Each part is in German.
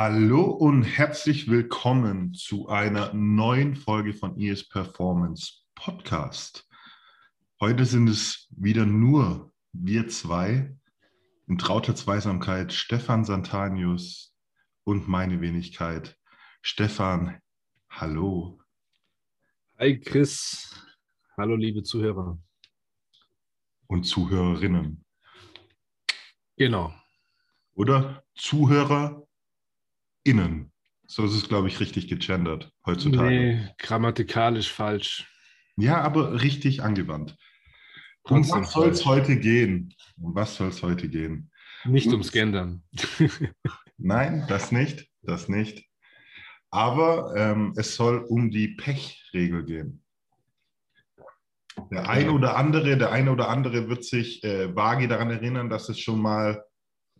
Hallo und herzlich willkommen zu einer neuen Folge von ES Performance Podcast. Heute sind es wieder nur wir zwei in trauter Zweisamkeit, Stefan Santanius und meine Wenigkeit. Stefan, hallo. Hi Chris, hallo liebe Zuhörer. Und Zuhörerinnen. Genau. Oder Zuhörer innen. So ist es, glaube ich, richtig gegendert heutzutage. Nee, grammatikalisch falsch. Ja, aber richtig angewandt. Um was soll es heute gehen? Um was soll es heute gehen? Nicht ums Gendern. Nein, das nicht. Das nicht. Aber ähm, es soll um die Pechregel gehen. Der eine oder andere, der eine oder andere wird sich äh, vage daran erinnern, dass es schon mal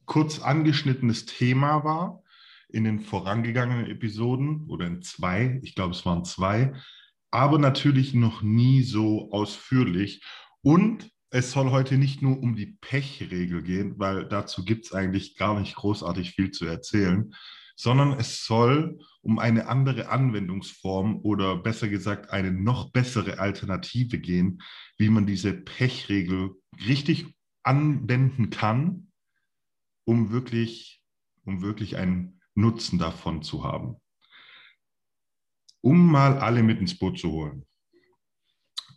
kurz angeschnittenes Thema war in den vorangegangenen Episoden oder in zwei, ich glaube es waren zwei, aber natürlich noch nie so ausführlich. Und es soll heute nicht nur um die Pechregel gehen, weil dazu gibt es eigentlich gar nicht großartig viel zu erzählen, sondern es soll um eine andere Anwendungsform oder besser gesagt eine noch bessere Alternative gehen, wie man diese Pechregel richtig anwenden kann, um wirklich, um wirklich einen Nutzen davon zu haben. Um mal alle mit ins Boot zu holen.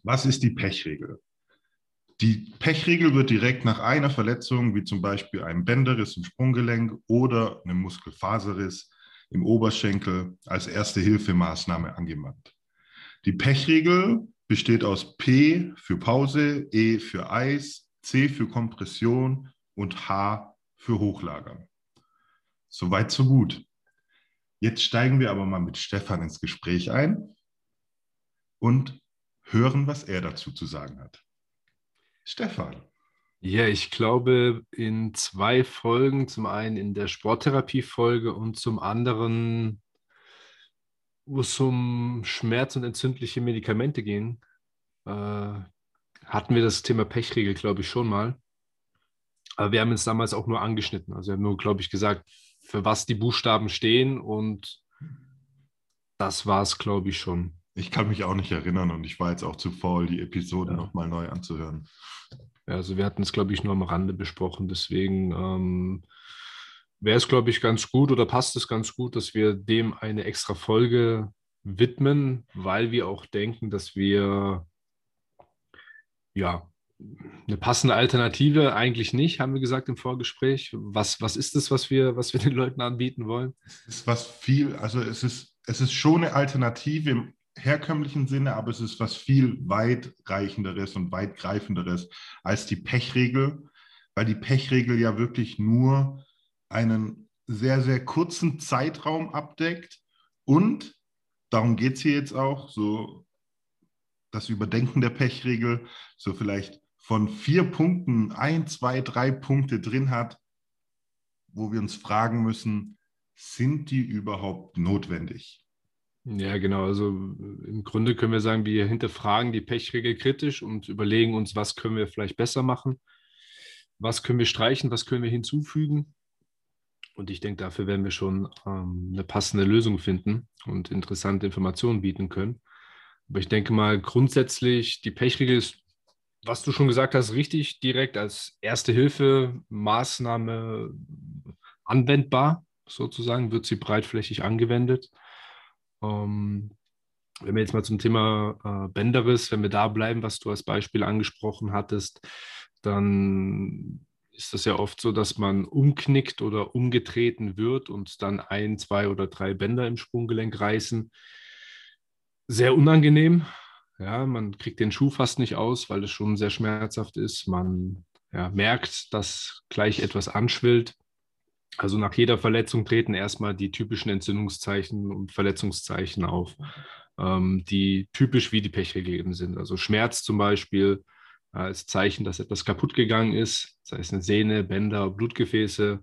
Was ist die Pechregel? Die Pechregel wird direkt nach einer Verletzung, wie zum Beispiel einem Bänderriss im Sprunggelenk oder einem Muskelfaserriss im Oberschenkel, als erste Hilfemaßnahme angewandt. Die Pechregel besteht aus P für Pause, E für Eis, C für Kompression und H für Hochlagern. Soweit, so gut. Jetzt steigen wir aber mal mit Stefan ins Gespräch ein und hören, was er dazu zu sagen hat. Stefan. Ja, ich glaube, in zwei Folgen, zum einen in der Sporttherapie-Folge und zum anderen, wo es um Schmerz- und entzündliche Medikamente ging, äh, hatten wir das Thema Pechregel, glaube ich, schon mal. Aber wir haben es damals auch nur angeschnitten. Also wir haben nur, glaube ich, gesagt, für was die Buchstaben stehen und das war es, glaube ich, schon. Ich kann mich auch nicht erinnern und ich war jetzt auch zu faul, die Episoden ja. nochmal neu anzuhören. Ja, also wir hatten es, glaube ich, nur am Rande besprochen. Deswegen ähm, wäre es, glaube ich, ganz gut oder passt es ganz gut, dass wir dem eine extra Folge widmen, weil wir auch denken, dass wir ja eine passende Alternative eigentlich nicht, haben wir gesagt im Vorgespräch. Was, was ist es, was wir, was wir den Leuten anbieten wollen? Es ist was viel, also es ist, es ist schon eine Alternative im herkömmlichen Sinne, aber es ist was viel weitreichenderes und weitgreifenderes als die Pechregel, weil die Pechregel ja wirklich nur einen sehr, sehr kurzen Zeitraum abdeckt und darum geht es hier jetzt auch, so das Überdenken der Pechregel, so vielleicht von vier Punkten ein, zwei, drei Punkte drin hat, wo wir uns fragen müssen, sind die überhaupt notwendig? Ja, genau. Also im Grunde können wir sagen, wir hinterfragen die Pechregel kritisch und überlegen uns, was können wir vielleicht besser machen, was können wir streichen, was können wir hinzufügen. Und ich denke, dafür werden wir schon ähm, eine passende Lösung finden und interessante Informationen bieten können. Aber ich denke mal, grundsätzlich, die Pechregel ist was du schon gesagt hast, richtig direkt als erste Hilfe Maßnahme anwendbar, sozusagen, wird sie breitflächig angewendet. Ähm, wenn wir jetzt mal zum Thema äh, Bänderriss, wenn wir da bleiben, was du als Beispiel angesprochen hattest, dann ist das ja oft so, dass man umknickt oder umgetreten wird und dann ein, zwei oder drei Bänder im Sprunggelenk reißen. Sehr unangenehm, ja, man kriegt den Schuh fast nicht aus, weil es schon sehr schmerzhaft ist. Man ja, merkt, dass gleich etwas anschwillt. Also nach jeder Verletzung treten erstmal die typischen Entzündungszeichen und Verletzungszeichen auf, ähm, die typisch wie die Pechregel eben sind. Also Schmerz zum Beispiel äh, als Zeichen, dass etwas kaputt gegangen ist, sei es eine Sehne, Bänder, Blutgefäße,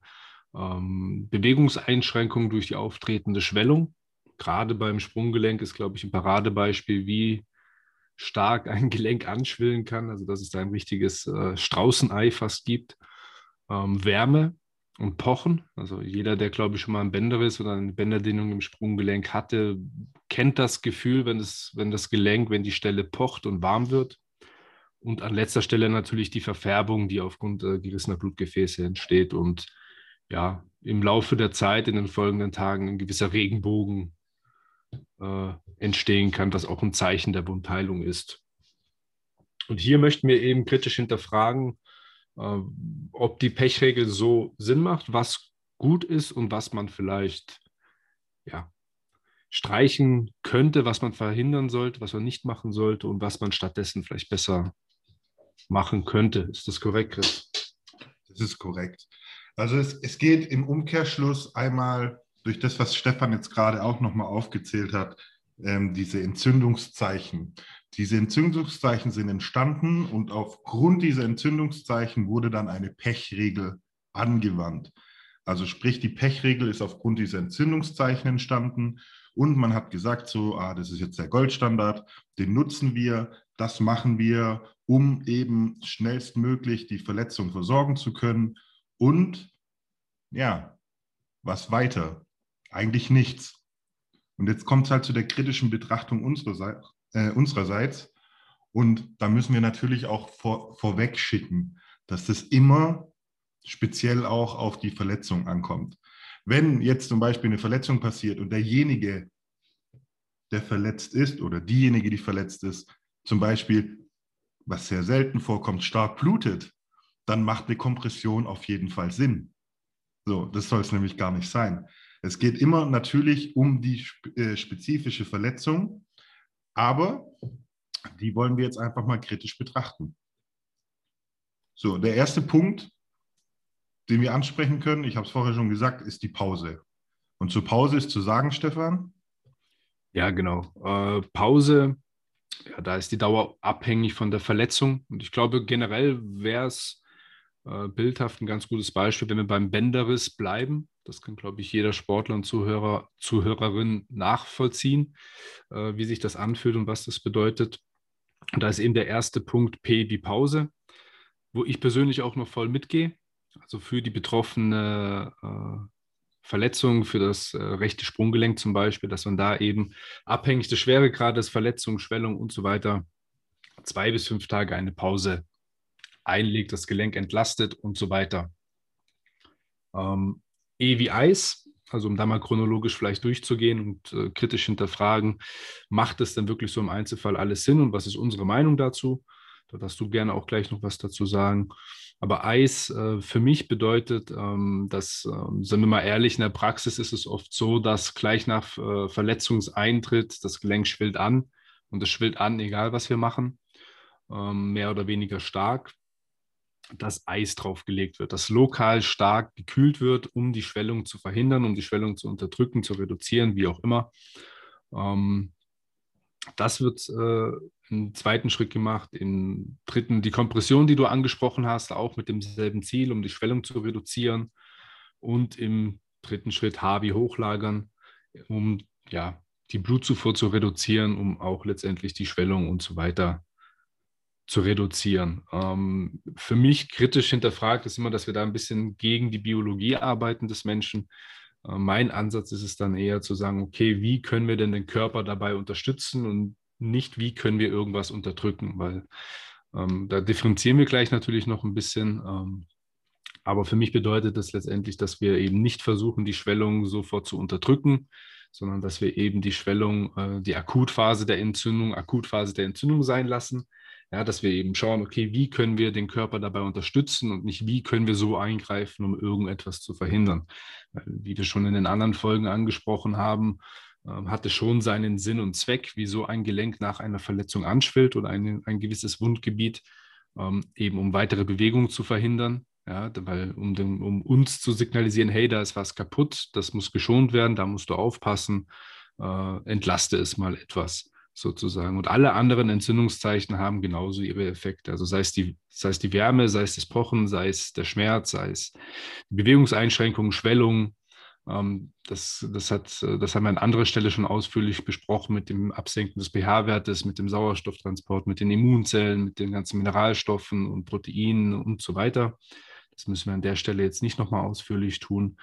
ähm, Bewegungseinschränkungen durch die auftretende Schwellung. Gerade beim Sprunggelenk ist, glaube ich, ein Paradebeispiel, wie stark ein Gelenk anschwillen kann, also dass es da ein richtiges äh, Straußenei fast gibt. Ähm, Wärme, und Pochen. Also jeder, der, glaube ich, schon mal ein Bänderriss oder eine Bänderdehnung im Sprunggelenk hatte, kennt das Gefühl, wenn, es, wenn das Gelenk, wenn die Stelle pocht und warm wird. Und an letzter Stelle natürlich die Verfärbung, die aufgrund äh, gerissener Blutgefäße entsteht und ja, im Laufe der Zeit, in den folgenden Tagen, ein gewisser Regenbogen äh, entstehen kann, was auch ein Zeichen der Wundheilung ist. Und hier möchten wir eben kritisch hinterfragen, äh, ob die Pechregel so Sinn macht, was gut ist und was man vielleicht ja, streichen könnte, was man verhindern sollte, was man nicht machen sollte und was man stattdessen vielleicht besser machen könnte. Ist das korrekt, Chris? Das ist korrekt. Also es, es geht im Umkehrschluss einmal durch das, was Stefan jetzt gerade auch nochmal aufgezählt hat, ähm, diese Entzündungszeichen. Diese Entzündungszeichen sind entstanden und aufgrund dieser Entzündungszeichen wurde dann eine Pechregel angewandt. Also sprich, die Pechregel ist aufgrund dieser Entzündungszeichen entstanden und man hat gesagt, so, ah, das ist jetzt der Goldstandard, den nutzen wir, das machen wir, um eben schnellstmöglich die Verletzung versorgen zu können und ja, was weiter? Eigentlich nichts. Und jetzt kommt es halt zu der kritischen Betrachtung unsererseits, äh, unsererseits. Und da müssen wir natürlich auch vor, vorweg schicken, dass das immer speziell auch auf die Verletzung ankommt. Wenn jetzt zum Beispiel eine Verletzung passiert und derjenige, der verletzt ist oder diejenige, die verletzt ist, zum Beispiel, was sehr selten vorkommt, stark blutet, dann macht eine Kompression auf jeden Fall Sinn. So, das soll es nämlich gar nicht sein. Es geht immer natürlich um die äh, spezifische Verletzung, aber die wollen wir jetzt einfach mal kritisch betrachten. So, der erste Punkt, den wir ansprechen können, ich habe es vorher schon gesagt, ist die Pause. Und zur Pause ist zu sagen, Stefan? Ja, genau. Äh, Pause, ja, da ist die Dauer abhängig von der Verletzung. Und ich glaube, generell wäre es äh, bildhaft ein ganz gutes Beispiel, wenn wir beim Bänderriss bleiben. Das kann, glaube ich, jeder Sportler und Zuhörer, Zuhörerin nachvollziehen, äh, wie sich das anfühlt und was das bedeutet. Und da ist eben der erste Punkt P wie Pause, wo ich persönlich auch noch voll mitgehe. Also für die betroffene äh, Verletzung, für das äh, rechte Sprunggelenk zum Beispiel, dass man da eben abhängig des Schweregrades, Verletzung, Schwellung und so weiter zwei bis fünf Tage eine Pause einlegt, das Gelenk entlastet und so weiter. Ähm, e wie Eis, also um da mal chronologisch vielleicht durchzugehen und äh, kritisch hinterfragen, macht es denn wirklich so im Einzelfall alles Sinn und was ist unsere Meinung dazu? Da darfst du gerne auch gleich noch was dazu sagen. Aber Eis äh, für mich bedeutet, ähm, dass, äh, sind wir mal ehrlich, in der Praxis ist es oft so, dass gleich nach äh, Verletzungseintritt das Gelenk schwillt an und es schwillt an, egal was wir machen, ähm, mehr oder weniger stark dass Eis draufgelegt wird, dass lokal stark gekühlt wird, um die Schwellung zu verhindern, um die Schwellung zu unterdrücken, zu reduzieren, wie auch immer. Ähm, das wird äh, im zweiten Schritt gemacht. Im dritten die Kompression, die du angesprochen hast, auch mit demselben Ziel, um die Schwellung zu reduzieren. Und im dritten Schritt HB hochlagern, um ja, die Blutzufuhr zu reduzieren, um auch letztendlich die Schwellung und so weiter zu reduzieren. Ähm, für mich kritisch hinterfragt ist immer, dass wir da ein bisschen gegen die Biologie arbeiten des Menschen. Äh, mein Ansatz ist es dann eher zu sagen, okay, wie können wir denn den Körper dabei unterstützen und nicht, wie können wir irgendwas unterdrücken, weil ähm, da differenzieren wir gleich natürlich noch ein bisschen. Ähm, aber für mich bedeutet das letztendlich, dass wir eben nicht versuchen, die Schwellung sofort zu unterdrücken, sondern dass wir eben die Schwellung, äh, die Akutphase der Entzündung, Akutphase der Entzündung sein lassen ja, dass wir eben schauen, okay, wie können wir den Körper dabei unterstützen und nicht, wie können wir so eingreifen, um irgendetwas zu verhindern. Wie wir schon in den anderen Folgen angesprochen haben, ähm, hat es schon seinen Sinn und Zweck, wieso ein Gelenk nach einer Verletzung anschwillt oder ein, ein gewisses Wundgebiet, ähm, eben um weitere Bewegungen zu verhindern. Ja, weil um, den, um uns zu signalisieren, hey, da ist was kaputt, das muss geschont werden, da musst du aufpassen, äh, entlaste es mal etwas sozusagen. Und alle anderen Entzündungszeichen haben genauso ihre Effekte. Also sei es die, sei es die Wärme, sei es das Pochen, sei es der Schmerz, sei es Bewegungseinschränkungen, Schwellung. Ähm, das, das, hat, das haben wir an anderer Stelle schon ausführlich besprochen mit dem Absenken des pH-Wertes, mit dem Sauerstofftransport, mit den Immunzellen, mit den ganzen Mineralstoffen und Proteinen und so weiter. Das müssen wir an der Stelle jetzt nicht nochmal ausführlich tun.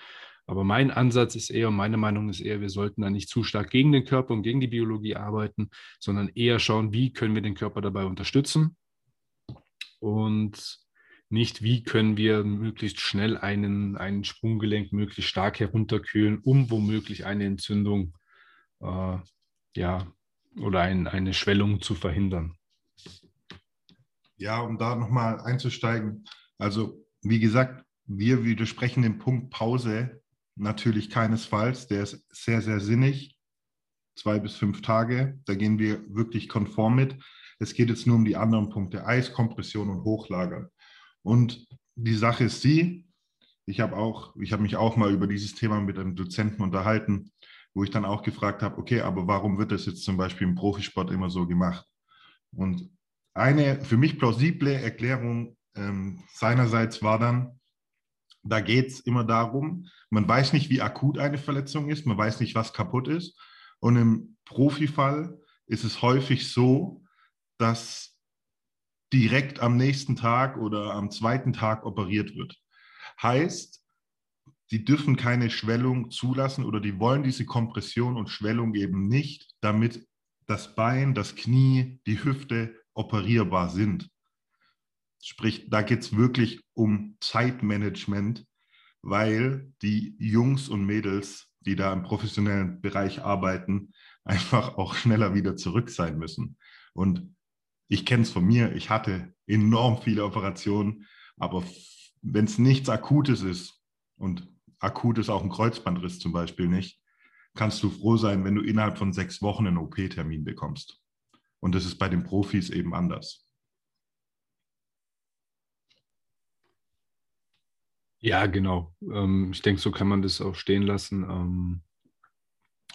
Aber mein Ansatz ist eher, meine Meinung ist eher, wir sollten da nicht zu stark gegen den Körper und gegen die Biologie arbeiten, sondern eher schauen, wie können wir den Körper dabei unterstützen und nicht, wie können wir möglichst schnell einen, einen Sprunggelenk möglichst stark herunterkühlen, um womöglich eine Entzündung äh, ja, oder ein, eine Schwellung zu verhindern. Ja, um da nochmal einzusteigen. Also, wie gesagt, wir widersprechen dem Punkt Pause natürlich keinesfalls. Der ist sehr, sehr sinnig. Zwei bis fünf Tage. Da gehen wir wirklich konform mit. Es geht jetzt nur um die anderen Punkte, Eiskompression und Hochlagern. Und die Sache ist die, ich habe auch, ich habe mich auch mal über dieses Thema mit einem Dozenten unterhalten, wo ich dann auch gefragt habe, okay, aber warum wird das jetzt zum Beispiel im Profisport immer so gemacht? Und eine für mich plausible Erklärung ähm, seinerseits war dann, da geht es immer darum, man weiß nicht, wie akut eine Verletzung ist, man weiß nicht, was kaputt ist. Und im Profifall ist es häufig so, dass direkt am nächsten Tag oder am zweiten Tag operiert wird. Heißt, die dürfen keine Schwellung zulassen oder die wollen diese Kompression und Schwellung eben nicht, damit das Bein, das Knie, die Hüfte operierbar sind. Sprich, da geht es wirklich um Zeitmanagement, weil die Jungs und Mädels, die da im professionellen Bereich arbeiten, einfach auch schneller wieder zurück sein müssen. Und ich kenne es von mir, ich hatte enorm viele Operationen, aber wenn es nichts Akutes ist und akut ist auch ein Kreuzbandriss zum Beispiel nicht, kannst du froh sein, wenn du innerhalb von sechs Wochen einen OP-Termin bekommst. Und das ist bei den Profis eben anders. Ja, genau. Ähm, ich denke, so kann man das auch stehen lassen. Ähm,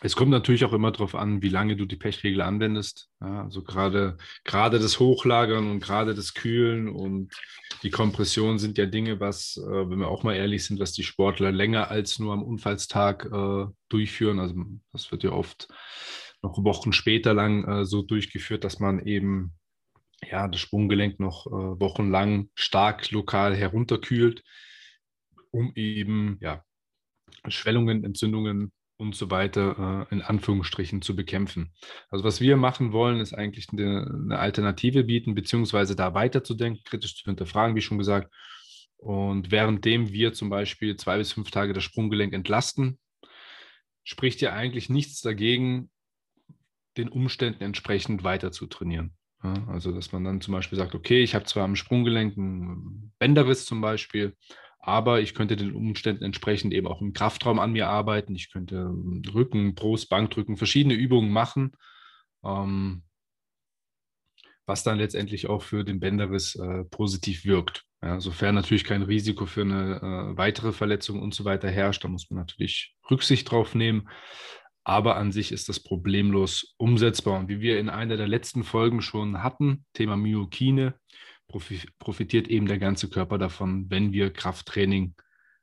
es kommt natürlich auch immer darauf an, wie lange du die Pechregel anwendest. Ja, also gerade, gerade das Hochlagern und gerade das Kühlen und die Kompression sind ja Dinge, was, äh, wenn wir auch mal ehrlich sind, was die Sportler länger als nur am Unfallstag äh, durchführen. Also das wird ja oft noch Wochen später lang äh, so durchgeführt, dass man eben ja, das Sprunggelenk noch äh, wochenlang stark lokal herunterkühlt um eben ja, Schwellungen, Entzündungen und so weiter äh, in Anführungsstrichen zu bekämpfen. Also was wir machen wollen, ist eigentlich eine, eine Alternative bieten, beziehungsweise da weiterzudenken, kritisch zu hinterfragen, wie schon gesagt. Und währenddem wir zum Beispiel zwei bis fünf Tage das Sprunggelenk entlasten, spricht ja eigentlich nichts dagegen, den Umständen entsprechend weiter zu trainieren. Ja, also dass man dann zum Beispiel sagt, okay, ich habe zwar am Sprunggelenk einen Bänderriss zum Beispiel, aber ich könnte den Umständen entsprechend eben auch im Kraftraum an mir arbeiten. Ich könnte ähm, Rücken, Brust, Bankdrücken, verschiedene Übungen machen, ähm, was dann letztendlich auch für den Bänderriss äh, positiv wirkt. Ja, sofern natürlich kein Risiko für eine äh, weitere Verletzung und so weiter herrscht, da muss man natürlich Rücksicht drauf nehmen. Aber an sich ist das problemlos umsetzbar. Und wie wir in einer der letzten Folgen schon hatten, Thema Myokine, profitiert eben der ganze Körper davon, wenn wir Krafttraining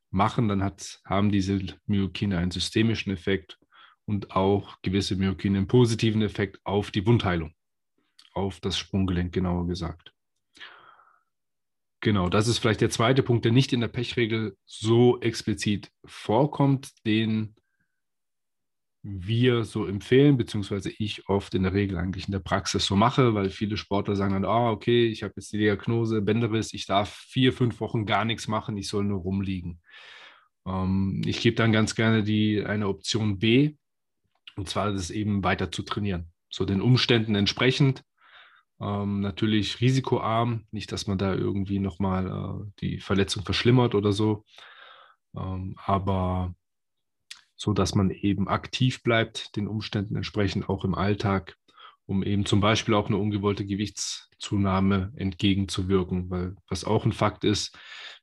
machen, dann hat, haben diese Myokine einen systemischen Effekt und auch gewisse Myokine einen positiven Effekt auf die Wundheilung, auf das Sprunggelenk genauer gesagt. Genau, das ist vielleicht der zweite Punkt, der nicht in der Pechregel so explizit vorkommt, den wir so empfehlen, beziehungsweise ich oft in der Regel eigentlich in der Praxis so mache, weil viele Sportler sagen dann, ah, okay, ich habe jetzt die Diagnose Bänderriss, ich darf vier, fünf Wochen gar nichts machen, ich soll nur rumliegen. Ähm, ich gebe dann ganz gerne die eine Option B, und zwar das eben weiter zu trainieren. So den Umständen entsprechend. Ähm, natürlich risikoarm, nicht, dass man da irgendwie nochmal äh, die Verletzung verschlimmert oder so. Ähm, aber so dass man eben aktiv bleibt, den Umständen entsprechend auch im Alltag, um eben zum Beispiel auch eine ungewollte Gewichtszunahme entgegenzuwirken. Weil was auch ein Fakt ist,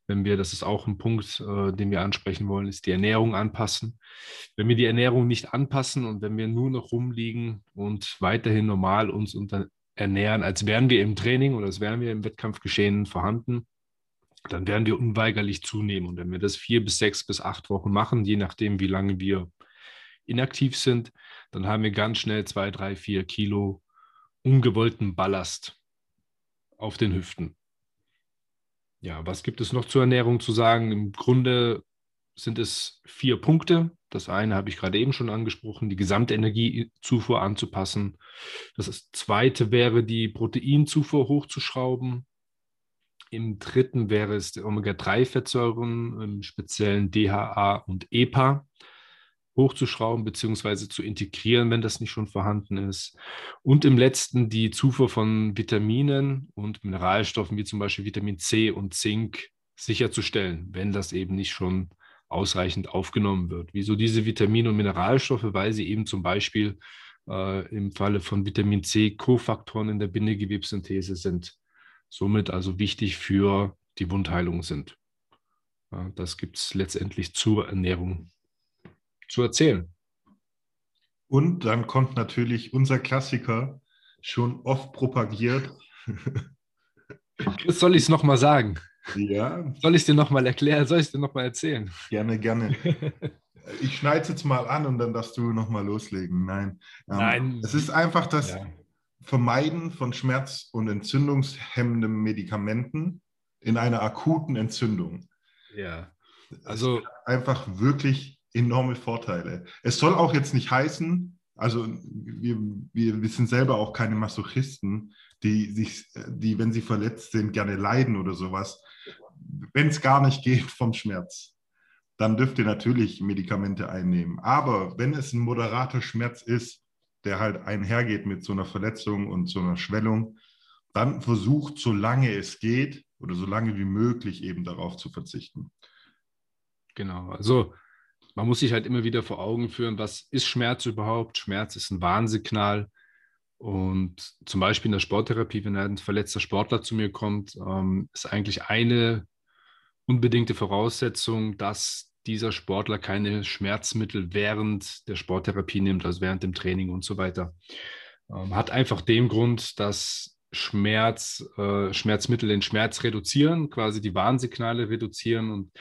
wenn wir, das ist auch ein Punkt, äh, den wir ansprechen wollen, ist die Ernährung anpassen. Wenn wir die Ernährung nicht anpassen und wenn wir nur noch rumliegen und weiterhin normal uns unter ernähren, als wären wir im Training oder als wären wir im Wettkampfgeschehen vorhanden, dann werden wir unweigerlich zunehmen. Und wenn wir das vier bis sechs bis acht Wochen machen, je nachdem, wie lange wir inaktiv sind, dann haben wir ganz schnell zwei, drei, vier Kilo ungewollten Ballast auf den Hüften. Ja, was gibt es noch zur Ernährung zu sagen? Im Grunde sind es vier Punkte. Das eine habe ich gerade eben schon angesprochen, die Gesamtenergiezufuhr anzupassen. Das zweite wäre, die Proteinzufuhr hochzuschrauben. Im dritten wäre es die Omega-3-Fettsäuren, im speziellen DHA und EPA hochzuschrauben bzw. zu integrieren, wenn das nicht schon vorhanden ist. Und im letzten die Zufuhr von Vitaminen und Mineralstoffen wie zum Beispiel Vitamin C und Zink sicherzustellen, wenn das eben nicht schon ausreichend aufgenommen wird. Wieso diese Vitamine und Mineralstoffe? Weil sie eben zum Beispiel äh, im Falle von Vitamin C Kofaktoren in der Bindegewebssynthese sind, somit also wichtig für die Wundheilung sind. Ja, das gibt es letztendlich zur Ernährung zu erzählen. Und dann kommt natürlich unser Klassiker, schon oft propagiert. Jetzt soll ich es nochmal sagen. Ja. Soll ich es dir nochmal erklären? Soll ich es dir nochmal erzählen? Gerne, gerne. Ich schneide es jetzt mal an und dann darfst du nochmal loslegen. Nein. Ähm, Nein. Es ist einfach das ja. Vermeiden von schmerz- und entzündungshemmenden Medikamenten in einer akuten Entzündung. Ja. Also einfach wirklich enorme Vorteile. Es soll auch jetzt nicht heißen, also wir, wir, wir sind selber auch keine Masochisten, die sich, die, wenn sie verletzt sind, gerne leiden oder sowas. Wenn es gar nicht geht vom Schmerz, dann dürft ihr natürlich Medikamente einnehmen. Aber wenn es ein moderater Schmerz ist, der halt einhergeht mit so einer Verletzung und so einer Schwellung, dann versucht, solange es geht oder so lange wie möglich eben darauf zu verzichten. Genau, also man muss sich halt immer wieder vor Augen führen, was ist Schmerz überhaupt? Schmerz ist ein Warnsignal. Und zum Beispiel in der Sporttherapie, wenn ein verletzter Sportler zu mir kommt, ähm, ist eigentlich eine unbedingte Voraussetzung, dass dieser Sportler keine Schmerzmittel während der Sporttherapie nimmt, also während dem Training und so weiter. Ähm, hat einfach den Grund, dass Schmerz, äh, Schmerzmittel den Schmerz reduzieren, quasi die Warnsignale reduzieren. Und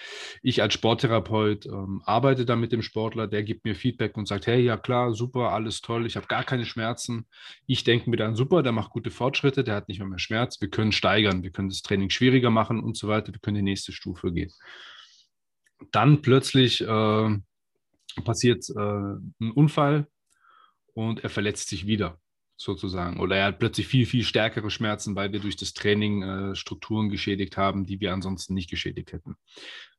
ich als Sporttherapeut ähm, arbeite da mit dem Sportler, der gibt mir Feedback und sagt, hey, ja klar, super, alles toll, ich habe gar keine Schmerzen. Ich denke mir dann, super, der macht gute Fortschritte, der hat nicht mehr, mehr Schmerz, wir können steigern, wir können das Training schwieriger machen und so weiter, wir können die nächste Stufe gehen. Dann plötzlich äh, passiert äh, ein Unfall und er verletzt sich wieder sozusagen. Oder er hat plötzlich viel, viel stärkere Schmerzen, weil wir durch das Training äh, Strukturen geschädigt haben, die wir ansonsten nicht geschädigt hätten,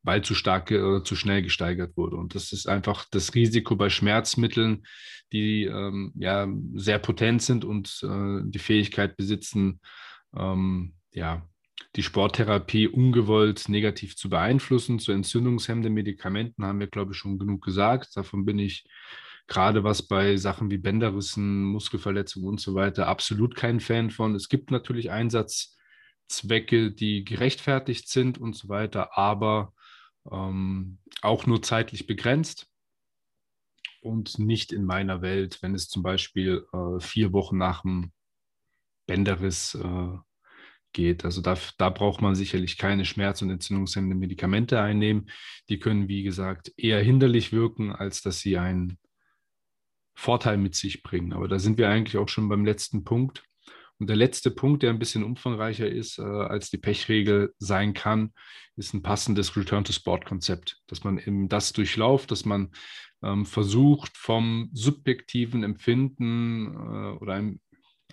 weil zu stark oder äh, zu schnell gesteigert wurde. Und das ist einfach das Risiko bei Schmerzmitteln, die ähm, ja sehr potent sind und äh, die Fähigkeit besitzen, ähm, ja, die Sporttherapie ungewollt negativ zu beeinflussen. Zu entzündungshemmenden Medikamenten haben wir, glaube ich, schon genug gesagt. Davon bin ich gerade was bei Sachen wie Bänderrissen, Muskelverletzungen und so weiter absolut kein Fan von. Es gibt natürlich Einsatzzwecke, die gerechtfertigt sind und so weiter, aber ähm, auch nur zeitlich begrenzt und nicht in meiner Welt, wenn es zum Beispiel äh, vier Wochen nach dem Bänderriss äh, geht. Also da, da braucht man sicherlich keine schmerz- und entzündungshemmenden Medikamente einnehmen. Die können, wie gesagt, eher hinderlich wirken, als dass sie einen Vorteil mit sich bringen. Aber da sind wir eigentlich auch schon beim letzten Punkt. Und der letzte Punkt, der ein bisschen umfangreicher ist, äh, als die Pechregel sein kann, ist ein passendes Return-to-Sport-Konzept, dass man eben das durchlauft, dass man ähm, versucht, vom subjektiven Empfinden äh, oder ein,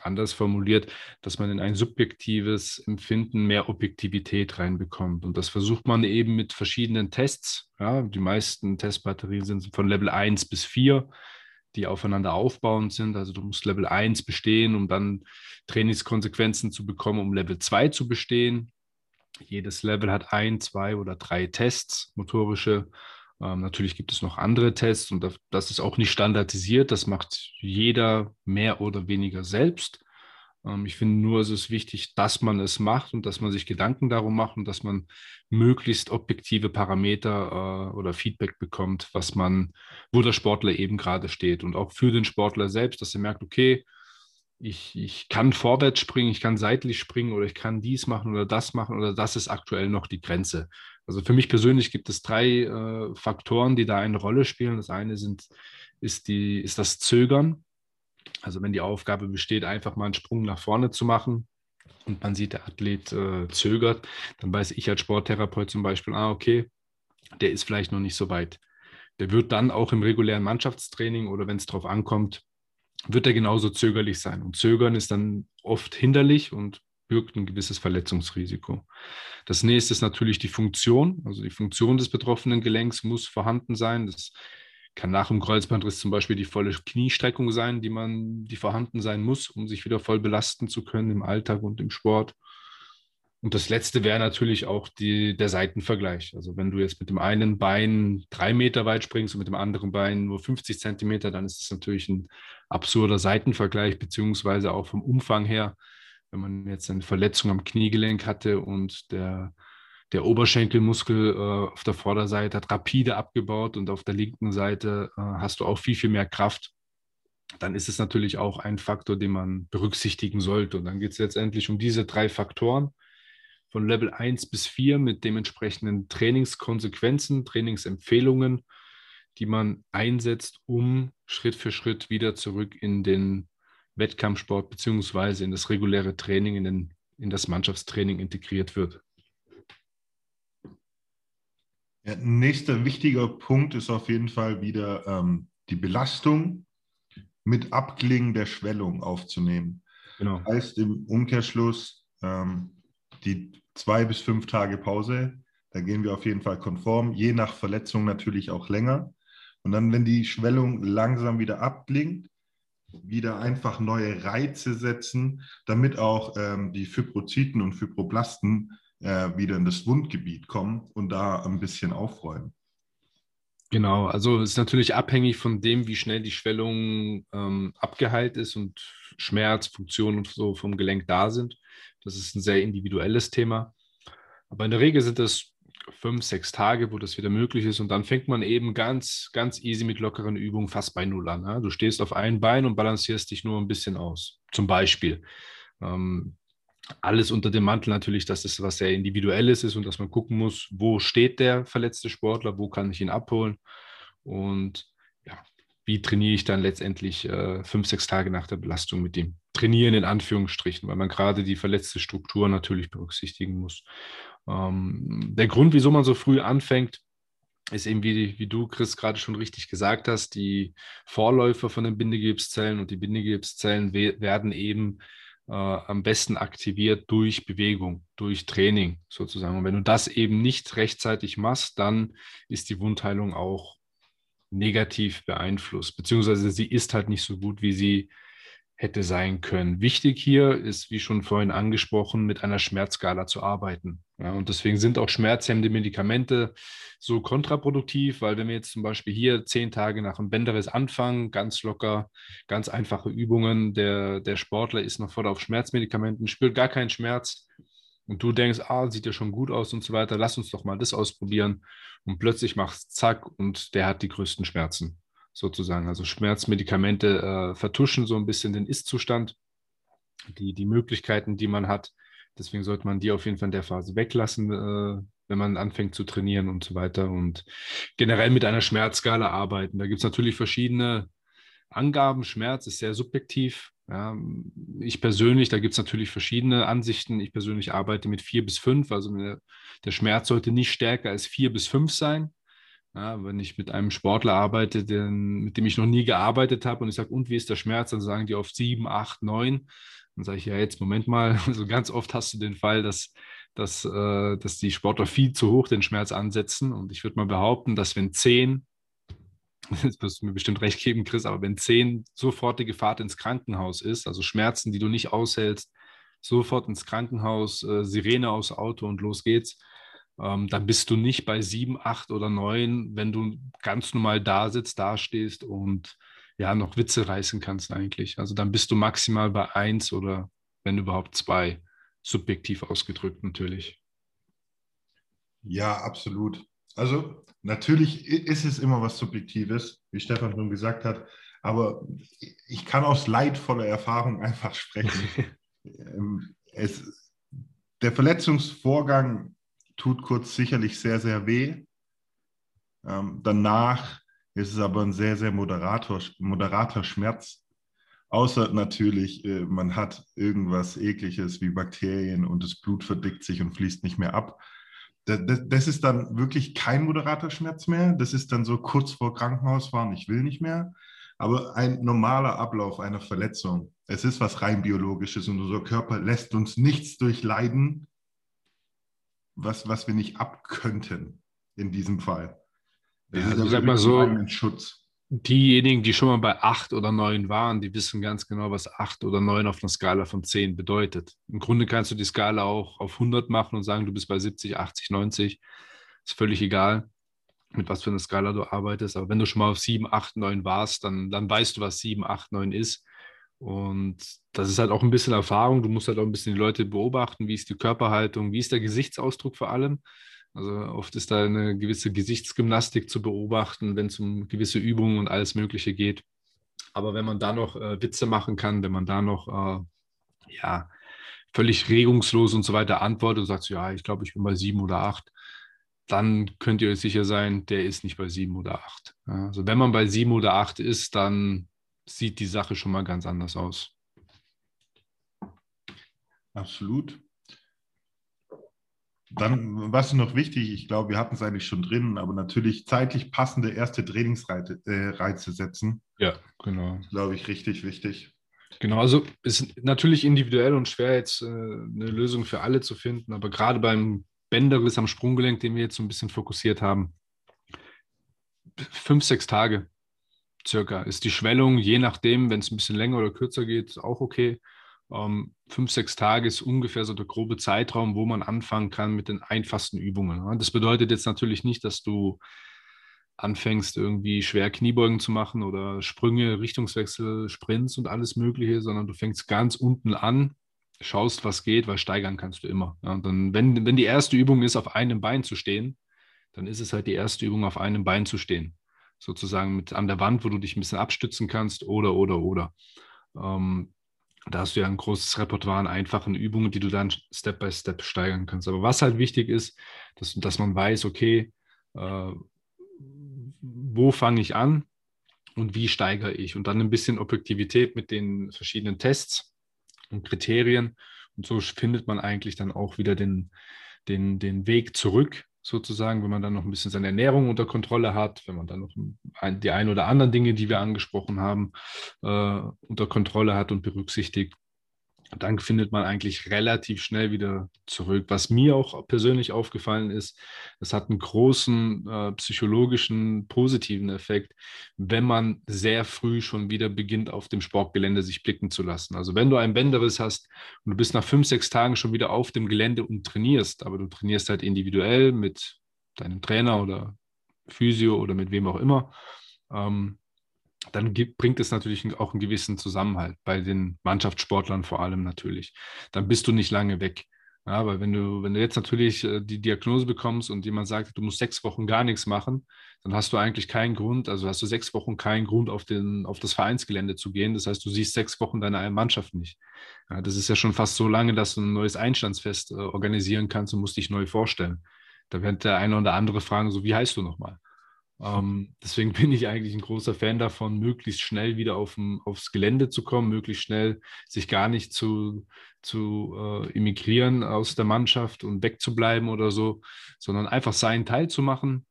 anders formuliert, dass man in ein subjektives Empfinden mehr Objektivität reinbekommt. Und das versucht man eben mit verschiedenen Tests. Ja, die meisten Testbatterien sind von Level 1 bis 4 die aufeinander aufbauend sind. Also du musst Level 1 bestehen, um dann Trainingskonsequenzen zu bekommen, um Level 2 zu bestehen. Jedes Level hat ein, zwei oder drei Tests, motorische. Ähm, natürlich gibt es noch andere Tests und das ist auch nicht standardisiert. Das macht jeder mehr oder weniger selbst. Ähm, ich finde nur, es ist wichtig, dass man es macht und dass man sich Gedanken darum macht und dass man möglichst objektive Parameter äh, oder Feedback bekommt, was man, wo der Sportler eben gerade steht. Und auch für den Sportler selbst, dass er merkt, okay, ich, ich kann vorwärts springen, ich kann seitlich springen oder ich kann dies machen oder das machen oder das ist aktuell noch die Grenze. Also für mich persönlich gibt es drei äh, Faktoren, die da eine Rolle spielen. Das eine sind, ist, die, ist das Zögern. Also wenn die Aufgabe besteht, einfach mal einen Sprung nach vorne zu machen, und man sieht, der Athlet äh, zögert, dann weiß ich als Sporttherapeut zum Beispiel, ah, okay, der ist vielleicht noch nicht so weit. Der wird dann auch im regulären Mannschaftstraining oder wenn es darauf ankommt, wird er genauso zögerlich sein. Und Zögern ist dann oft hinderlich und birgt ein gewisses Verletzungsrisiko. Das nächste ist natürlich die Funktion. Also die Funktion des betroffenen Gelenks muss vorhanden sein. Das kann nach dem Kreuzbandriss zum Beispiel die volle Kniestreckung sein, die man, die vorhanden sein muss, um sich wieder voll belasten zu können im Alltag und im Sport. Und das letzte wäre natürlich auch die, der Seitenvergleich. Also wenn du jetzt mit dem einen Bein drei Meter weit springst und mit dem anderen Bein nur 50 Zentimeter, dann ist es natürlich ein absurder Seitenvergleich, beziehungsweise auch vom Umfang her. Wenn man jetzt eine Verletzung am Kniegelenk hatte und der der Oberschenkelmuskel äh, auf der Vorderseite hat rapide abgebaut und auf der linken Seite äh, hast du auch viel, viel mehr Kraft. Dann ist es natürlich auch ein Faktor, den man berücksichtigen sollte. Und dann geht es letztendlich um diese drei Faktoren von Level 1 bis 4 mit dementsprechenden Trainingskonsequenzen, Trainingsempfehlungen, die man einsetzt, um Schritt für Schritt wieder zurück in den Wettkampfsport beziehungsweise in das reguläre Training, in, den, in das Mannschaftstraining integriert wird. Ja, nächster wichtiger Punkt ist auf jeden Fall wieder ähm, die Belastung mit Abklingen der Schwellung aufzunehmen. Genau. Heißt im Umkehrschluss ähm, die zwei bis fünf Tage Pause, da gehen wir auf jeden Fall konform, je nach Verletzung natürlich auch länger. Und dann, wenn die Schwellung langsam wieder abklingt, wieder einfach neue Reize setzen, damit auch ähm, die Fibrozyten und Fibroblasten äh, wieder in das Wundgebiet kommen und da ein bisschen aufräumen. Genau, also ist natürlich abhängig von dem, wie schnell die Schwellung ähm, abgeheilt ist und Schmerz, Funktion und so vom Gelenk da sind. Das ist ein sehr individuelles Thema. Aber in der Regel sind das fünf, sechs Tage, wo das wieder möglich ist. Und dann fängt man eben ganz, ganz easy mit lockeren Übungen fast bei Null an. Ja? Du stehst auf einem Bein und balancierst dich nur ein bisschen aus. Zum Beispiel. Ähm, alles unter dem Mantel natürlich, dass es was sehr Individuelles ist und dass man gucken muss, wo steht der verletzte Sportler, wo kann ich ihn abholen und ja, wie trainiere ich dann letztendlich äh, fünf, sechs Tage nach der Belastung mit ihm. Trainieren in Anführungsstrichen, weil man gerade die verletzte Struktur natürlich berücksichtigen muss. Ähm, der Grund, wieso man so früh anfängt, ist eben, wie, wie du, Chris, gerade schon richtig gesagt hast, die Vorläufer von den Bindegewebszellen und die Bindegewebszellen werden eben äh, am besten aktiviert durch Bewegung, durch Training sozusagen. Und wenn du das eben nicht rechtzeitig machst, dann ist die Wundheilung auch negativ beeinflusst, beziehungsweise sie ist halt nicht so gut, wie sie hätte sein können. Wichtig hier ist, wie schon vorhin angesprochen, mit einer Schmerzskala zu arbeiten. Ja, und deswegen sind auch schmerzhemmende Medikamente so kontraproduktiv, weil wenn wir jetzt zum Beispiel hier zehn Tage nach dem Bänderriss anfangen, ganz locker, ganz einfache Übungen, der, der Sportler ist noch voll auf Schmerzmedikamenten, spürt gar keinen Schmerz und du denkst, ah, sieht ja schon gut aus und so weiter, lass uns doch mal das ausprobieren und plötzlich machst zack und der hat die größten Schmerzen sozusagen. Also Schmerzmedikamente äh, vertuschen so ein bisschen den Ist-Zustand, die, die Möglichkeiten, die man hat. Deswegen sollte man die auf jeden Fall in der Phase weglassen, äh, wenn man anfängt zu trainieren und so weiter. Und generell mit einer Schmerzskala arbeiten. Da gibt es natürlich verschiedene Angaben. Schmerz ist sehr subjektiv. Ja, ich persönlich, da gibt es natürlich verschiedene Ansichten. Ich persönlich arbeite mit vier bis fünf. Also der Schmerz sollte nicht stärker als vier bis fünf sein. Ja, wenn ich mit einem Sportler arbeite, den, mit dem ich noch nie gearbeitet habe und ich sage, und wie ist der Schmerz, dann sagen die oft sieben, acht, neun. Dann sage ich, ja, jetzt Moment mal, also ganz oft hast du den Fall, dass, dass, äh, dass die Sportler viel zu hoch den Schmerz ansetzen. Und ich würde mal behaupten, dass wenn zehn, das wirst du mir bestimmt recht geben, Chris, aber wenn zehn sofortige Fahrt ins Krankenhaus ist, also Schmerzen, die du nicht aushältst, sofort ins Krankenhaus, äh, Sirene aus Auto und los geht's, ähm, dann bist du nicht bei sieben, acht oder neun, wenn du ganz normal da sitzt, dastehst und ja, noch Witze reißen kannst eigentlich. Also dann bist du maximal bei eins oder wenn überhaupt zwei, subjektiv ausgedrückt natürlich. Ja, absolut. Also natürlich ist es immer was Subjektives, wie Stefan schon gesagt hat, aber ich kann aus leidvoller Erfahrung einfach sprechen. Ähm, es, der Verletzungsvorgang tut kurz sicherlich sehr, sehr weh. Ähm, danach ist es aber ein sehr, sehr moderator, moderater Schmerz. Außer natürlich, äh, man hat irgendwas Ekliges wie Bakterien und das Blut verdickt sich und fließt nicht mehr ab. Das, das, ist dann wirklich kein moderater Schmerz mehr. Das ist dann so kurz vor Krankenhausfahren, ich will nicht mehr. Aber ein normaler Ablauf einer Verletzung, es ist was rein biologisches und unser Körper lässt uns nichts durchleiden, was, was wir nicht abkönnten in diesem Fall. Das ja, also sag mal so, Schutz diejenigen, die schon mal bei acht oder neun waren, die wissen ganz genau, was acht oder neun auf einer Skala von zehn bedeutet. Im Grunde kannst du die Skala auch auf 100 machen und sagen, du bist bei 70, 80, 90. Ist völlig egal, mit was für einer Skala du arbeitest. Aber wenn du schon mal auf 7, 8, 9 warst, dann, dann weißt du, was 7, 8, 9 ist. Und das ist halt auch ein bisschen Erfahrung. Du musst halt auch ein bisschen die Leute beobachten. Wie ist die Körperhaltung? Wie ist der Gesichtsausdruck vor allem? Also oft ist da eine gewisse Gesichtsgymnastik zu beobachten, wenn es um gewisse Übungen und alles Mögliche geht. Aber wenn man da noch äh, Witze machen kann, wenn man da noch äh, ja, völlig regungslos und so weiter antwortet und sagt, ja, ich glaube, ich bin bei sieben oder acht, dann könnt ihr euch sicher sein, der ist nicht bei sieben oder acht. Ja, also wenn man bei sieben oder acht ist, dann sieht die Sache schon mal ganz anders aus. Absolut. Dann, was ist noch wichtig? Ich glaube, wir hatten es eigentlich schon drin, aber natürlich zeitlich passende erste Trainingsreize äh, setzen. Ja, genau. Glaube ich, richtig wichtig. Genau, also ist natürlich individuell und schwer, jetzt äh, eine Lösung für alle zu finden, aber gerade beim Bänderriss am Sprunggelenk, den wir jetzt so ein bisschen fokussiert haben, fünf, sechs Tage circa ist die Schwellung, je nachdem, wenn es ein bisschen länger oder kürzer geht, auch okay ähm, fünf, sechs Tage ist ungefähr so der grobe Zeitraum, wo man anfangen kann mit den einfachsten Übungen. Das bedeutet jetzt natürlich nicht, dass du anfängst, irgendwie schwer Kniebeugen zu machen oder Sprünge, Richtungswechsel, Sprints und alles Mögliche, sondern du fängst ganz unten an, schaust, was geht, weil steigern kannst du immer. Ja, dann, wenn, wenn die erste Übung ist, auf einem Bein zu stehen, dann ist es halt die erste Übung, auf einem Bein zu stehen. Sozusagen mit an der Wand, wo du dich ein bisschen abstützen kannst oder, oder, oder. Ähm, da hast du ja ein großes Repertoire an einfachen Übungen, die du dann Step by Step steigern kannst. Aber was halt wichtig ist, dass, dass man weiß, okay, äh, wo fange ich an und wie steigere ich? Und dann ein bisschen Objektivität mit den verschiedenen Tests und Kriterien. Und so findet man eigentlich dann auch wieder den, den, den Weg zurück sozusagen, wenn man dann noch ein bisschen seine Ernährung unter Kontrolle hat, wenn man dann noch ein, die ein oder anderen Dinge, die wir angesprochen haben, äh, unter Kontrolle hat und berücksichtigt, dann findet man eigentlich relativ schnell wieder zurück. Was mir auch persönlich aufgefallen ist, es hat einen großen äh, psychologischen positiven Effekt, wenn man sehr früh schon wieder beginnt, auf dem Sportgelände sich blicken zu lassen. Also wenn du einen Bänderriss hast und du bist nach fünf, sechs Tagen schon wieder auf dem Gelände und trainierst, aber du trainierst halt individuell mit deinem Trainer oder Physio oder mit wem auch immer, ähm, dann gibt, bringt es natürlich auch einen gewissen Zusammenhalt bei den Mannschaftssportlern vor allem natürlich. Dann bist du nicht lange weg. Ja, weil wenn du, wenn du jetzt natürlich äh, die Diagnose bekommst und jemand sagt, du musst sechs Wochen gar nichts machen, dann hast du eigentlich keinen Grund, also hast du sechs Wochen keinen Grund, auf, den, auf das Vereinsgelände zu gehen. Das heißt, du siehst sechs Wochen deine Mannschaft nicht. Ja, das ist ja schon fast so lange, dass du ein neues Einstandsfest äh, organisieren kannst und musst dich neu vorstellen. Da wird der eine oder andere fragen, so wie heißt du nochmal? Ähm, deswegen bin ich eigentlich ein großer Fan davon, möglichst schnell wieder auf, aufs Gelände zu kommen, möglichst schnell sich gar nicht zu, zu äh, immigrieren aus der Mannschaft und wegzubleiben oder so, sondern einfach seinen Teil zu machen.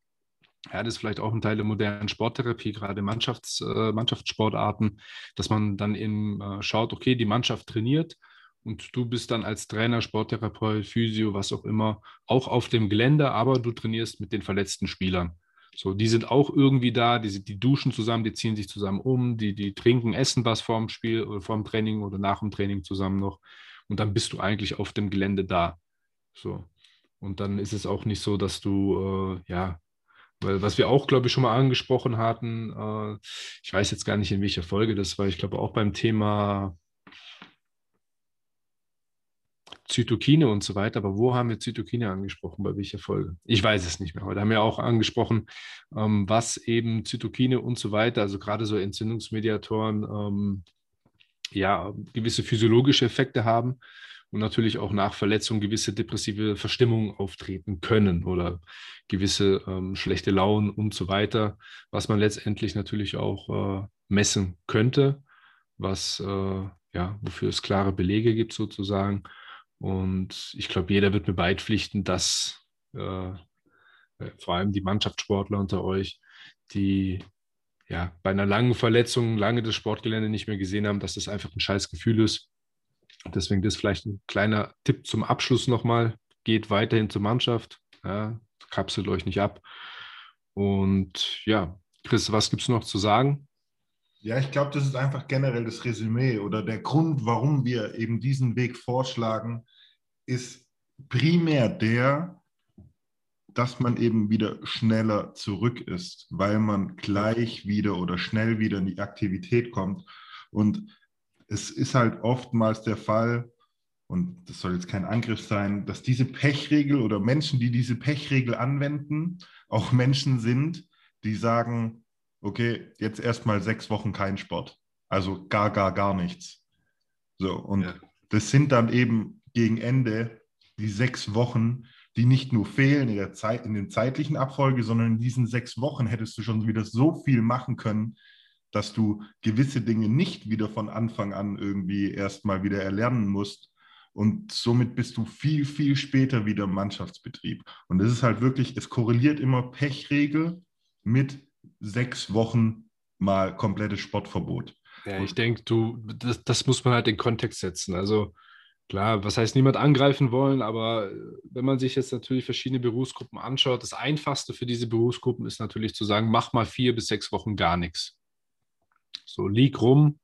Ja, das ist vielleicht auch ein Teil der modernen Sporttherapie, gerade Mannschafts, äh, Mannschaftssportarten, dass man dann eben äh, schaut, okay, die Mannschaft trainiert und du bist dann als Trainer, Sporttherapeut, Physio, was auch immer, auch auf dem Gelände, aber du trainierst mit den verletzten Spielern. So, die sind auch irgendwie da, die, die duschen zusammen, die ziehen sich zusammen um, die, die trinken, essen was vorm Spiel oder vorm Training oder nach dem Training zusammen noch. Und dann bist du eigentlich auf dem Gelände da. So. Und dann ist es auch nicht so, dass du, äh, ja, weil was wir auch, glaube ich, schon mal angesprochen hatten, äh, ich weiß jetzt gar nicht, in welcher Folge das war, ich glaube auch beim Thema Zytokine und so weiter. Aber wo haben wir Zytokine angesprochen? Bei welcher Folge? Ich weiß es nicht mehr. Aber da haben wir auch angesprochen, ähm, was eben Zytokine und so weiter, also gerade so Entzündungsmediatoren, ähm, ja, gewisse physiologische Effekte haben und natürlich auch nach Verletzung gewisse depressive Verstimmungen auftreten können oder gewisse ähm, schlechte Launen und so weiter, was man letztendlich natürlich auch äh, messen könnte. was, äh, ja, wofür es klare Belege gibt sozusagen. Und ich glaube, jeder wird mir beipflichten, dass äh, äh, vor allem die Mannschaftssportler unter euch, die ja bei einer langen Verletzung lange das Sportgelände nicht mehr gesehen haben, dass das einfach ein scheiß Gefühl ist. Deswegen das vielleicht ein kleiner Tipp zum Abschluss nochmal. Geht weiterhin zur Mannschaft, ja, kapselt euch nicht ab. Und ja, Chris, was gibt es noch zu sagen? Ja, ich glaube, das ist einfach generell das Resümee oder der Grund, warum wir eben diesen Weg vorschlagen, ist primär der, dass man eben wieder schneller zurück ist, weil man gleich wieder oder schnell wieder in die Aktivität kommt. Und es ist halt oftmals der Fall, und das soll jetzt kein Angriff sein, dass diese Pechregel oder Menschen, die diese Pechregel anwenden, auch Menschen sind, die sagen, okay, jetzt erstmal sechs Wochen kein Sport. Also gar, gar, gar nichts. So, und ja. das sind dann eben gegen Ende die sechs Wochen, die nicht nur fehlen in der Zeit, in den zeitlichen Abfolge, sondern in diesen sechs Wochen hättest du schon wieder so viel machen können, dass du gewisse Dinge nicht wieder von Anfang an irgendwie erstmal wieder erlernen musst. Und somit bist du viel, viel später wieder im Mannschaftsbetrieb. Und es ist halt wirklich, es korreliert immer Pechregel mit sechs Wochen mal komplettes Sportverbot. Ja, ich denke, du, das, das muss man halt in Kontext setzen. Also Klar, was heißt niemand angreifen wollen, aber äh, wenn man sich jetzt natürlich verschiedene Berufsgruppen anschaut, das Einfachste für diese Berufsgruppen ist natürlich zu sagen, mach mal vier bis sechs Wochen gar nichts. So, lieg rum,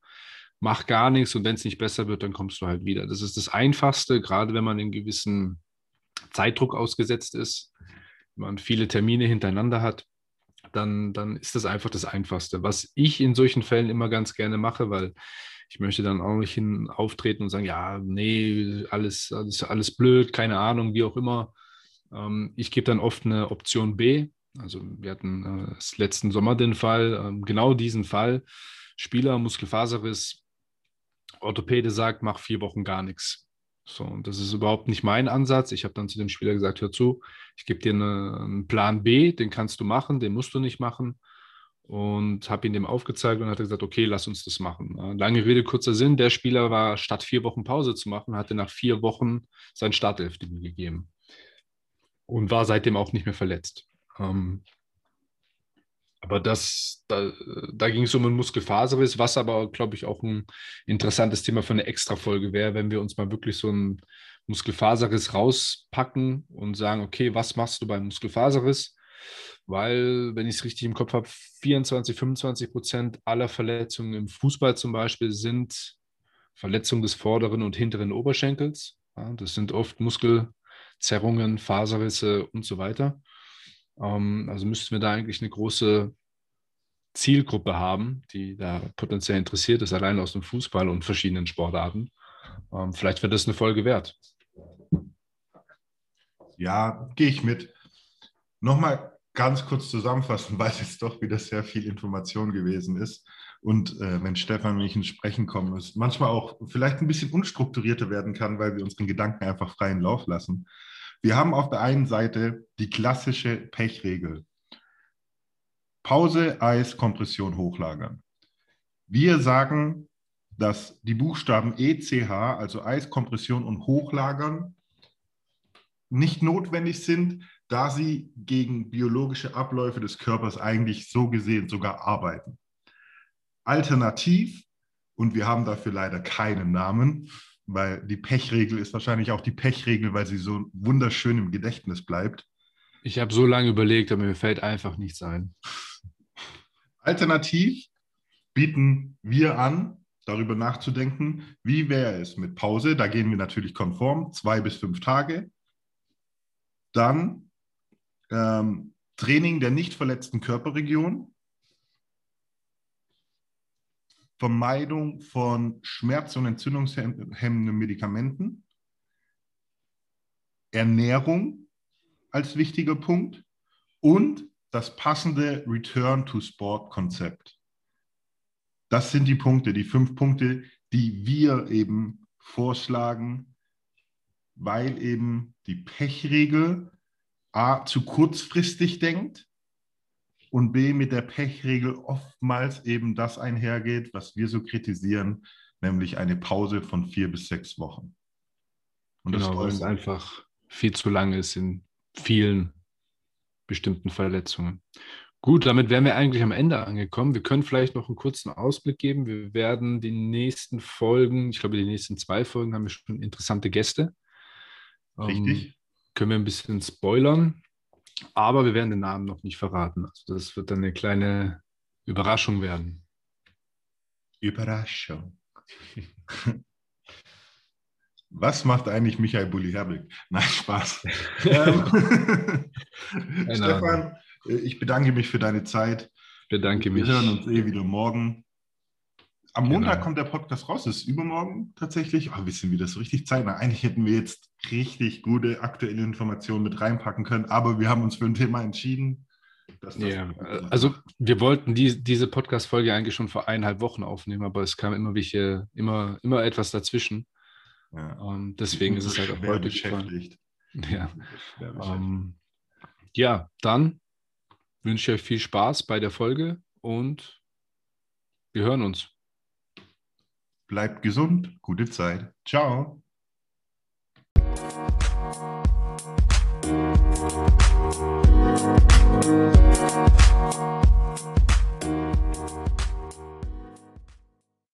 mach gar nichts und wenn es nicht besser wird, dann kommst du halt wieder. Das ist das Einfachste, gerade wenn man in gewissen Zeitdruck ausgesetzt ist, wenn man viele Termine hintereinander hat, dann, dann ist das einfach das Einfachste. Was ich in solchen Fällen immer ganz gerne mache, weil ich möchte dann auch nicht hin auftreten und sagen, ja, nee, alles, alles, alles blöd, keine Ahnung, wie auch immer. Ähm, ich gebe dann oft eine Option B. Also wir hatten äh, letzten Sommer den Fall, ähm, genau diesen Fall. Spieler, Muskelfaserriss, Orthopäde sagt, mach vier Wochen gar nichts. So, und das ist überhaupt nicht mein Ansatz. Ich habe dann zu dem Spieler gesagt, hör zu, ich gebe dir eine, einen Plan B, den kannst du machen, den musst du nicht machen und habe ihn dem aufgezeigt und hat gesagt, okay, lass uns das machen. Lange Rede, kurzer Sinn, der Spieler war statt vier Wochen Pause zu machen, hatte nach vier Wochen sein Startelfdebüt gegeben und war seitdem auch nicht mehr verletzt. Ähm, aber das, da, da ging es um einen Muskelfaserriss, was aber, glaube ich, auch ein interessantes Thema für eine Extra-Folge wäre, wenn wir uns mal wirklich so einen Muskelfaserriss rauspacken und sagen, okay, was machst du beim Muskelfaserriss? weil, wenn ich es richtig im Kopf habe, 24, 25 Prozent aller Verletzungen im Fußball zum Beispiel sind Verletzungen des vorderen und hinteren Oberschenkels. Ja, das sind oft Muskelzerrungen, Faserrisse und so weiter. Ähm, also müssten wir da eigentlich eine große Zielgruppe haben, die da potenziell interessiert ist, allein aus dem Fußball und verschiedenen Sportarten. Ähm, vielleicht wird das eine Folge wert. Ja, gehe ich mit. Nochmal ganz kurz zusammenfassen, weil es doch wieder sehr viel Information gewesen ist. Und äh, wenn Stefan und ich ins Sprechen kommen, es manchmal auch vielleicht ein bisschen unstrukturierter werden kann, weil wir unseren Gedanken einfach freien Lauf lassen. Wir haben auf der einen Seite die klassische Pechregel. Pause, Eis, Kompression hochlagern. Wir sagen, dass die Buchstaben ECH, also Eis, Kompression und Hochlagern, nicht notwendig sind, da sie gegen biologische Abläufe des Körpers eigentlich so gesehen sogar arbeiten. Alternativ, und wir haben dafür leider keinen Namen, weil die Pechregel ist wahrscheinlich auch die Pechregel, weil sie so wunderschön im Gedächtnis bleibt. Ich habe so lange überlegt, aber mir fällt einfach nichts ein. Alternativ bieten wir an, darüber nachzudenken, wie wäre es mit Pause. Da gehen wir natürlich konform, zwei bis fünf Tage. Dann ähm, Training der nicht verletzten Körperregion, Vermeidung von schmerz- und entzündungshemmenden Medikamenten, Ernährung als wichtiger Punkt und das passende Return-to-Sport-Konzept. Das sind die Punkte, die fünf Punkte, die wir eben vorschlagen, weil eben die Pechregel A, zu kurzfristig denkt und B mit der Pechregel oftmals eben das einhergeht, was wir so kritisieren, nämlich eine Pause von vier bis sechs Wochen. Und genau, das was einfach viel zu lang ist in vielen bestimmten Verletzungen. Gut, damit wären wir eigentlich am Ende angekommen. Wir können vielleicht noch einen kurzen Ausblick geben. Wir werden die nächsten Folgen, ich glaube, die nächsten zwei Folgen haben wir schon interessante Gäste. Richtig. Ähm, können wir ein bisschen spoilern, aber wir werden den Namen noch nicht verraten. Also das wird dann eine kleine Überraschung werden. Überraschung. Was macht eigentlich Michael Bulli-Herbig? Nein, Spaß. Ähm, Stefan, ich bedanke mich für deine Zeit. Ich bedanke mich. Wir hören uns eh wieder morgen. Am Montag genau. kommt der Podcast raus, das ist übermorgen tatsächlich. Oh, wissen wir das so richtig zeitnah? Eigentlich hätten wir jetzt richtig gute aktuelle Informationen mit reinpacken können, aber wir haben uns für ein Thema entschieden. ja, also wir wollten die, diese Podcast-Folge eigentlich schon vor eineinhalb Wochen aufnehmen, aber es kam immer welche, immer, immer etwas dazwischen. Ja. Um, ähm, deswegen ist es halt auch heute beschäftigt. Ja. Um, ja, dann wünsche ich euch viel Spaß bei der Folge und wir hören uns. Bleibt gesund, gute Zeit. Ciao.